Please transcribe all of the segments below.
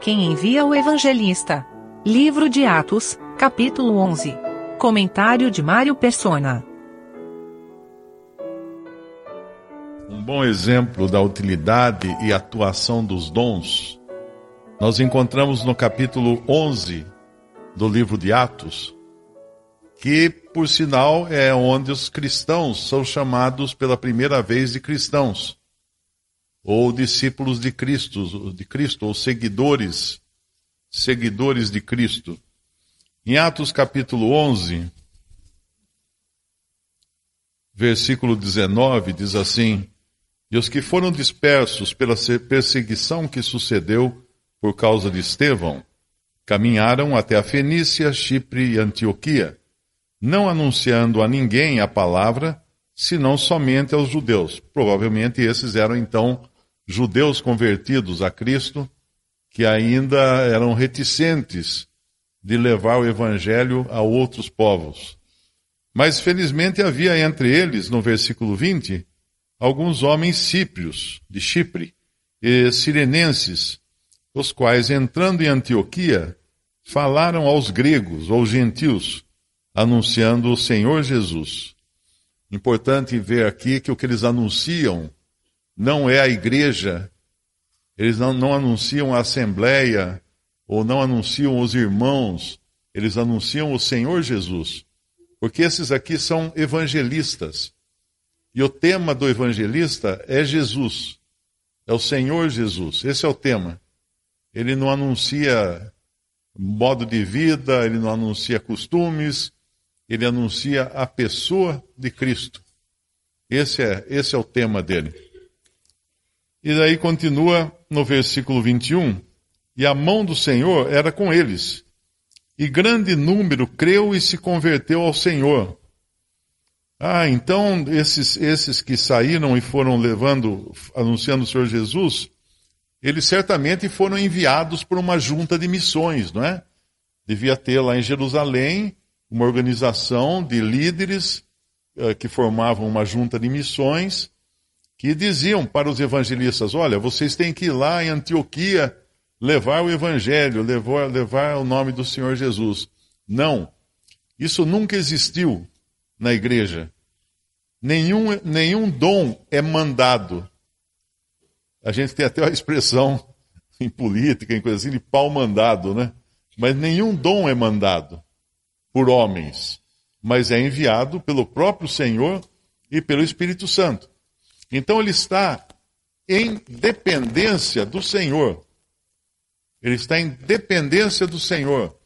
Quem envia o evangelista? Livro de Atos, capítulo 11. Comentário de Mário Persona. Um bom exemplo da utilidade e atuação dos dons nós encontramos no capítulo 11 do livro de Atos, que, por sinal, é onde os cristãos são chamados pela primeira vez de cristãos, ou discípulos de Cristo, de Cristo, ou seguidores, seguidores de Cristo. Em Atos capítulo 11, versículo 19, diz assim: E os que foram dispersos pela perseguição que sucedeu por causa de Estevão, caminharam até a Fenícia, Chipre e Antioquia, não anunciando a ninguém a palavra, senão somente aos judeus. Provavelmente esses eram então judeus convertidos a Cristo, que ainda eram reticentes de levar o evangelho a outros povos. Mas felizmente havia entre eles, no versículo 20, alguns homens cíprios, de Chipre, e sirenenses, os quais, entrando em Antioquia, falaram aos gregos ou gentios, anunciando o Senhor Jesus. Importante ver aqui que o que eles anunciam não é a igreja, eles não, não anunciam a assembleia, ou não anunciam os irmãos, eles anunciam o Senhor Jesus. Porque esses aqui são evangelistas. E o tema do evangelista é Jesus. É o Senhor Jesus. Esse é o tema. Ele não anuncia modo de vida, ele não anuncia costumes, ele anuncia a pessoa de Cristo. Esse é, esse é o tema dele. E daí continua no versículo 21, e a mão do Senhor era com eles, e grande número creu e se converteu ao Senhor. Ah, então esses, esses que saíram e foram levando, anunciando o Senhor Jesus, eles certamente foram enviados por uma junta de missões, não é? Devia ter lá em Jerusalém uma organização de líderes uh, que formavam uma junta de missões que diziam para os evangelistas: olha, vocês têm que ir lá em Antioquia levar o evangelho, levar, levar o nome do Senhor Jesus. Não, isso nunca existiu na igreja. Nenhum, nenhum dom é mandado. A gente tem até a expressão em política, em coisa assim, de pau mandado, né? Mas nenhum dom é mandado por homens, mas é enviado pelo próprio Senhor e pelo Espírito Santo. Então ele está em dependência do Senhor. Ele está em dependência do Senhor.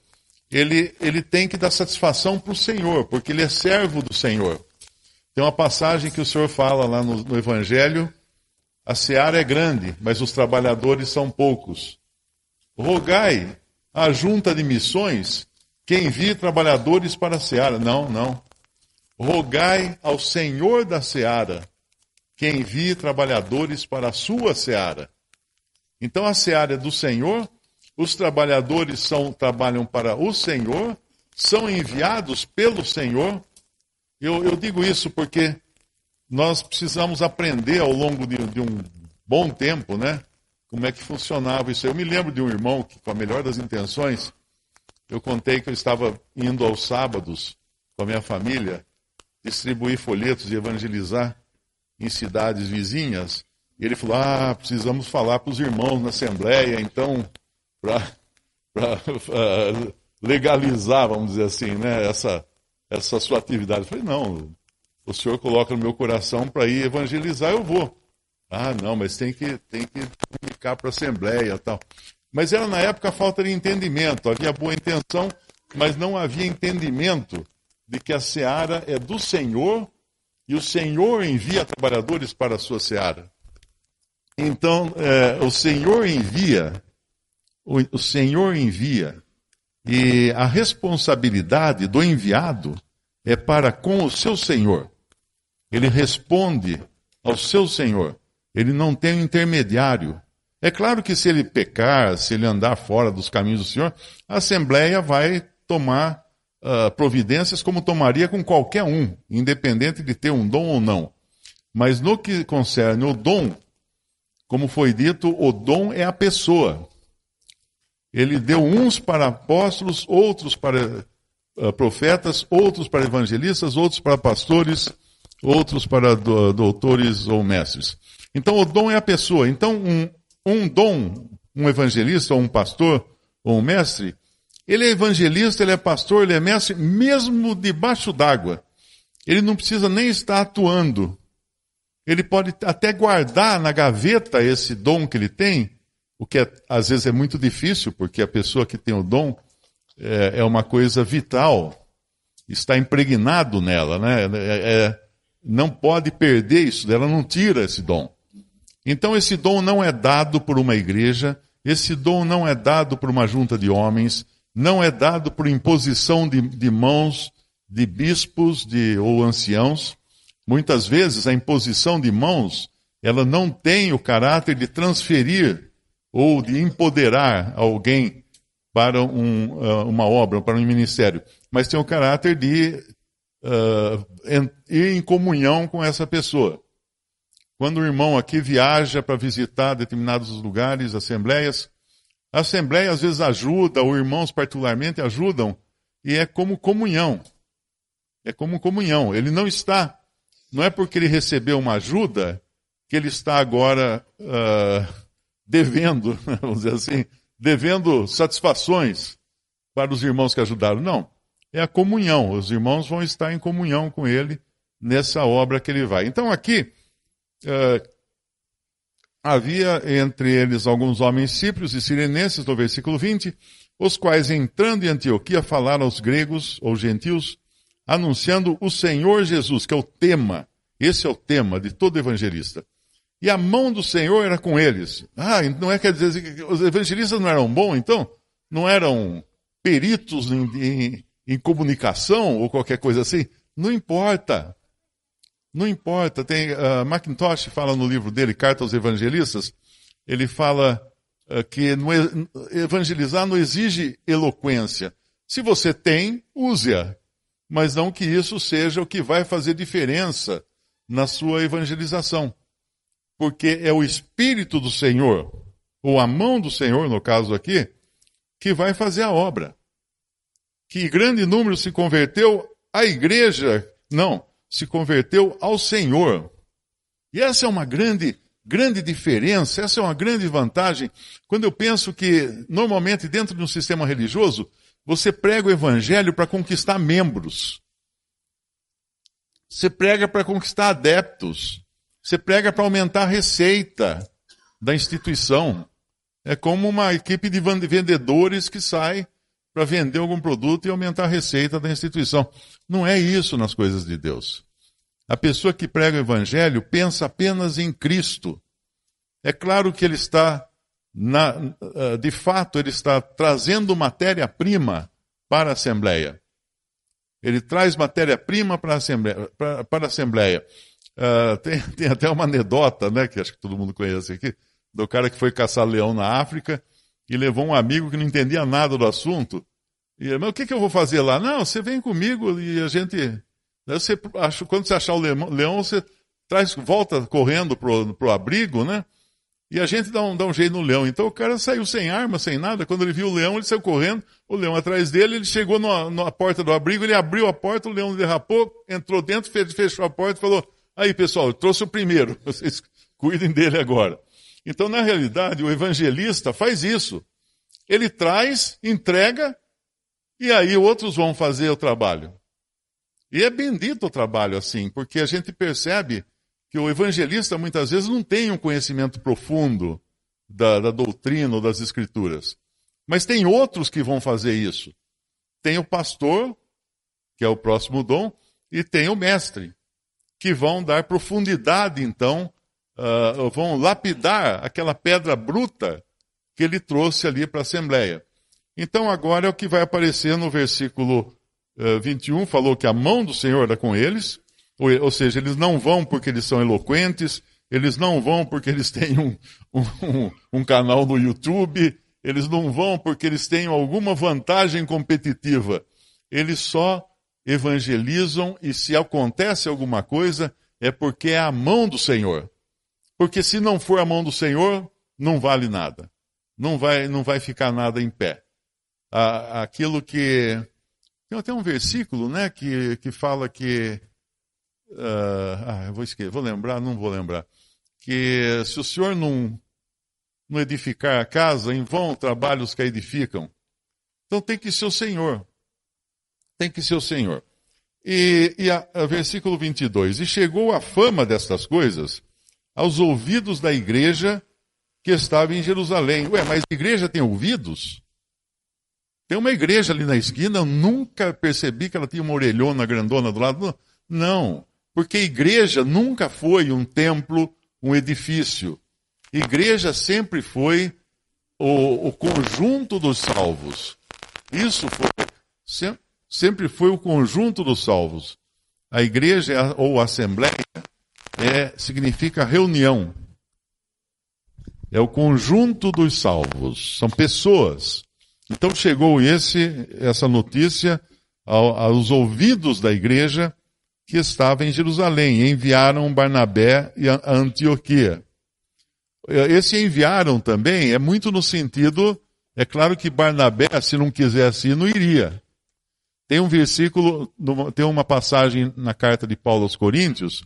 Ele, ele tem que dar satisfação para o Senhor, porque ele é servo do Senhor. Tem uma passagem que o Senhor fala lá no, no Evangelho a seara é grande, mas os trabalhadores são poucos. Rogai à junta de missões que envie trabalhadores para a seara. Não, não. Rogai ao Senhor da seara que envie trabalhadores para a sua seara. Então a seara é do Senhor, os trabalhadores são, trabalham para o Senhor, são enviados pelo Senhor. Eu, eu digo isso porque nós precisamos aprender ao longo de, de, um bom tempo, né? Como é que funcionava isso. Eu me lembro de um irmão que, com a melhor das intenções, eu contei que eu estava indo aos sábados com a minha família distribuir folhetos e evangelizar em cidades vizinhas. Ele falou: Ah, precisamos falar para os irmãos na Assembleia, então, para legalizar, vamos dizer assim, né, essa, essa sua atividade. Eu falei: Não, o senhor coloca no meu coração para ir evangelizar, eu vou. Ah, não, mas tem que, tem que comunicar para a Assembleia tal. Mas era na época falta de entendimento, havia boa intenção, mas não havia entendimento de que a seara é do Senhor e o Senhor envia trabalhadores para a sua seara. Então, é, o Senhor envia, o, o Senhor envia, e a responsabilidade do enviado é para com o seu Senhor. Ele responde ao seu Senhor. Ele não tem um intermediário. É claro que se ele pecar, se ele andar fora dos caminhos do Senhor, a Assembleia vai tomar uh, providências como tomaria com qualquer um, independente de ter um dom ou não. Mas no que concerne o dom, como foi dito, o dom é a pessoa. Ele deu uns para apóstolos, outros para uh, profetas, outros para evangelistas, outros para pastores, outros para do, doutores ou mestres. Então, o dom é a pessoa. Então, um, um dom, um evangelista ou um pastor ou um mestre, ele é evangelista, ele é pastor, ele é mestre, mesmo debaixo d'água. Ele não precisa nem estar atuando. Ele pode até guardar na gaveta esse dom que ele tem, o que é, às vezes é muito difícil, porque a pessoa que tem o dom é, é uma coisa vital, está impregnado nela, né? É, é, não pode perder isso, ela não tira esse dom. Então esse dom não é dado por uma igreja, esse dom não é dado por uma junta de homens, não é dado por imposição de, de mãos de bispos de, ou anciãos. Muitas vezes a imposição de mãos, ela não tem o caráter de transferir ou de empoderar alguém para um, uh, uma obra, para um ministério, mas tem o caráter de uh, ir em comunhão com essa pessoa. Quando o irmão aqui viaja para visitar determinados lugares, assembleias, a assembleia às vezes ajuda, ou irmãos particularmente ajudam, e é como comunhão. É como comunhão. Ele não está, não é porque ele recebeu uma ajuda que ele está agora uh, devendo, vamos dizer assim, devendo satisfações para os irmãos que ajudaram. Não. É a comunhão. Os irmãos vão estar em comunhão com ele nessa obra que ele vai. Então aqui, uh, havia entre eles alguns homens cíprios e sirenenses, no versículo 20, os quais, entrando em Antioquia, falaram aos gregos ou gentios, anunciando o Senhor Jesus, que é o tema, esse é o tema de todo evangelista. E a mão do Senhor era com eles. Ah, não é quer dizer que os evangelistas não eram bons, então? Não eram peritos em, em, em comunicação ou qualquer coisa assim? Não importa. Não importa, tem uh, Macintosh fala no livro dele, Carta aos Evangelistas, ele fala uh, que no, evangelizar não exige eloquência. Se você tem, use-a, mas não que isso seja o que vai fazer diferença na sua evangelização. Porque é o Espírito do Senhor, ou a mão do Senhor, no caso aqui, que vai fazer a obra. Que grande número se converteu, a igreja, não, se converteu ao Senhor. E essa é uma grande, grande diferença, essa é uma grande vantagem. Quando eu penso que, normalmente, dentro de um sistema religioso, você prega o evangelho para conquistar membros. Você prega para conquistar adeptos. Você prega para aumentar a receita da instituição. É como uma equipe de vendedores que sai para vender algum produto e aumentar a receita da instituição. Não é isso nas coisas de Deus. A pessoa que prega o evangelho pensa apenas em Cristo. É claro que ele está, na, eh, de fato, ele está trazendo matéria-prima para a Assembleia. Ele traz matéria-prima para a Assembleia. Para, para a Assembleia. Uh, tem, tem, até uma anedota, né, que acho que todo mundo conhece aqui, do cara que foi caçar leão na África e levou um amigo que não entendia nada do assunto. E, mas o que, que eu vou fazer lá? Não, você vem comigo e a gente você, quando você achar o leão, você traz, volta correndo pro, pro abrigo, né? E a gente dá um, dá um jeito no leão. Então o cara saiu sem arma, sem nada. Quando ele viu o leão, ele saiu correndo. O leão atrás dele, ele chegou na, na porta do abrigo, ele abriu a porta, o leão derrapou, entrou dentro, fechou a porta e falou: Aí pessoal, eu trouxe o primeiro, vocês cuidem dele agora. Então, na realidade, o evangelista faz isso. Ele traz, entrega, e aí outros vão fazer o trabalho. E é bendito o trabalho assim, porque a gente percebe que o evangelista muitas vezes não tem um conhecimento profundo da, da doutrina ou das escrituras. Mas tem outros que vão fazer isso. Tem o pastor, que é o próximo dom, e tem o mestre, que vão dar profundidade, então, uh, vão lapidar aquela pedra bruta que ele trouxe ali para a Assembleia. Então, agora é o que vai aparecer no versículo 21 eh, falou que a mão do Senhor era com eles, ou, ou, seja, eles não vão porque eles são eloquentes, eles não vão porque eles têm um, um, um canal no YouTube, eles não vão porque eles têm alguma vantagem competitiva. Eles só evangelizam e se acontece alguma coisa é porque é a mão do Senhor. Porque se não for a mão do Senhor, não vale nada. não vai, não vai ficar nada em pé. Aquilo que. Tem até um versículo né, que, que fala que. Uh, ah, eu vou esquecer, vou lembrar, não vou lembrar. Que se o senhor não, não edificar a casa, em vão trabalhos que a edificam. Então tem que ser o Senhor. Tem que ser o Senhor. E, e a, a versículo 22. E chegou a fama destas coisas aos ouvidos da igreja que estava em Jerusalém. Ué, mas a igreja tem ouvidos? Tem uma igreja ali na esquina, eu nunca percebi que ela tinha uma orelhona grandona do lado. Não, porque igreja nunca foi um templo, um edifício. Igreja sempre foi o, o conjunto dos salvos. Isso foi, sempre foi o conjunto dos salvos. A igreja ou a assembleia é, significa reunião é o conjunto dos salvos, são pessoas. Então chegou esse, essa notícia aos ouvidos da igreja que estava em Jerusalém. E enviaram Barnabé a Antioquia. Esse enviaram também é muito no sentido, é claro que Barnabé, se não quisesse ir, não iria. Tem um versículo, tem uma passagem na carta de Paulo aos Coríntios,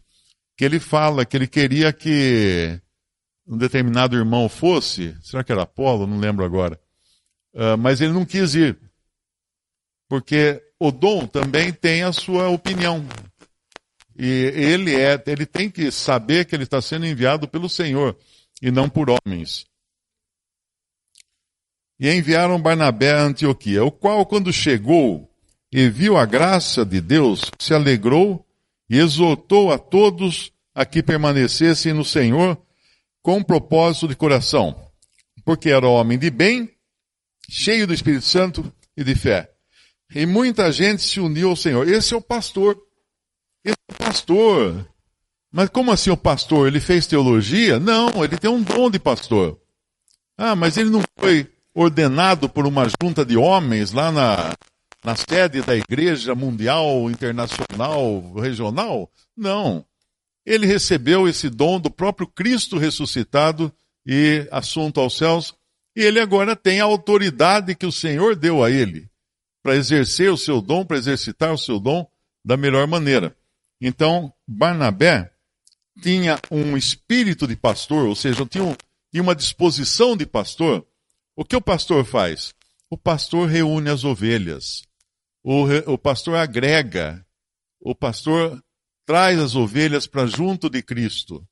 que ele fala que ele queria que um determinado irmão fosse, será que era Apolo? Não lembro agora. Uh, mas ele não quis ir. Porque o dom também tem a sua opinião. E ele é, ele tem que saber que ele está sendo enviado pelo Senhor e não por homens. E enviaram Barnabé a Antioquia, o qual, quando chegou e viu a graça de Deus, se alegrou e exortou a todos a que permanecessem no Senhor com propósito de coração, porque era homem de bem, cheio do Espírito Santo e de fé. E muita gente se uniu ao Senhor. Esse é o pastor. Esse é o pastor. Mas como assim o pastor? Ele fez teologia? Não, ele tem um dom de pastor. Ah, mas ele não foi ordenado por uma junta de homens lá na, na sede da igreja mundial, internacional, regional? Não ele recebeu esse dom do próprio Cristo ressuscitado e assunto aos céus, e ele agora tem a autoridade que o Senhor deu a ele para exercer o seu dom, para exercitar o seu dom da melhor maneira. Então, Barnabé tinha um espírito de pastor, ou seja, tinha, um, tinha uma disposição de pastor. O que o pastor faz? O pastor reúne as ovelhas. O, o pastor agrega. O pastor traz as ovelhas para junto de Cristo,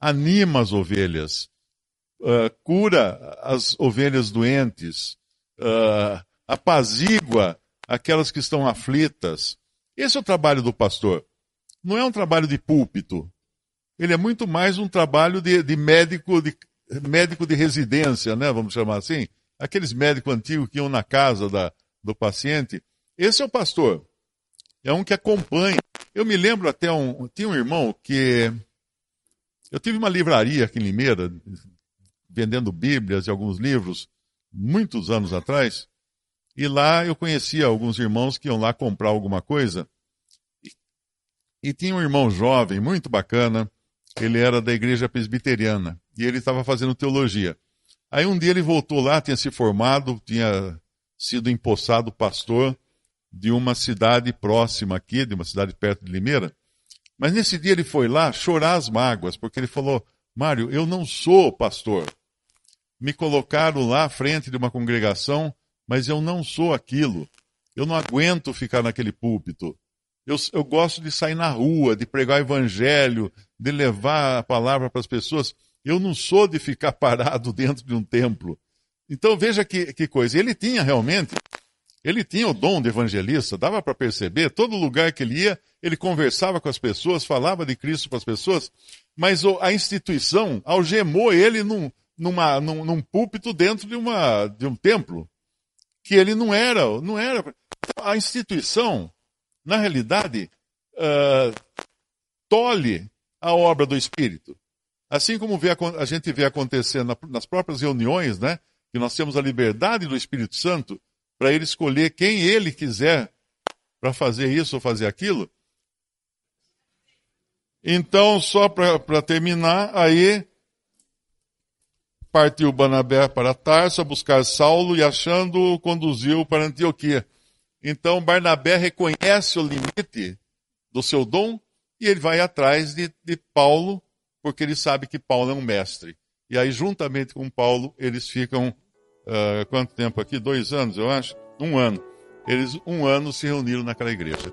anima as ovelhas, uh, cura as ovelhas doentes, uh, apazigua aquelas que estão aflitas. Esse é o trabalho do pastor. Não é um trabalho de púlpito. Ele é muito mais um trabalho de, de médico de médico de residência, né? Vamos chamar assim. Aqueles médicos antigos que iam na casa da, do paciente. Esse é o pastor. É um que acompanha eu me lembro até um. Tinha um irmão que. Eu tive uma livraria aqui em Limeira, vendendo Bíblias e alguns livros, muitos anos atrás. E lá eu conhecia alguns irmãos que iam lá comprar alguma coisa. E, tinha um irmão jovem, muito bacana. Ele era da igreja presbiteriana. E ele estava fazendo teologia. Aí um dia ele voltou lá, tinha se formado, tinha sido empossado pastor de uma cidade próxima aqui, de uma cidade perto de Limeira. Mas nesse dia ele foi lá chorar as mágoas, porque ele falou: Mário, eu não sou pastor. Me colocaram lá à frente de uma congregação, mas eu não sou aquilo. Eu não aguento ficar naquele púlpito. Eu, eu gosto de sair na rua, de pregar o evangelho, de levar a palavra para as pessoas. Eu não sou de ficar parado dentro de um templo. Então veja que, que coisa. Ele tinha realmente ele tinha o dom de evangelista, dava para perceber, todo lugar que ele ia, ele conversava com as pessoas, falava de Cristo para as pessoas, mas a instituição algemou ele num, numa, num, num púlpito dentro de, uma, de um templo, que ele não era, não era. A instituição, na realidade, uh, tolhe a obra do Espírito. Assim como vê, a gente vê acontecendo nas próprias reuniões, né, que nós temos a liberdade do Espírito Santo, para ele escolher quem ele quiser para fazer isso ou fazer aquilo. Então, só para terminar, aí partiu Barnabé para Tarso a buscar Saulo e, achando-o, conduziu para Antioquia. Então, Barnabé reconhece o limite do seu dom e ele vai atrás de, de Paulo, porque ele sabe que Paulo é um mestre. E aí, juntamente com Paulo, eles ficam, uh, quanto tempo aqui? Dois anos, eu acho? Um ano. Eles, um ano, se reuniram naquela igreja.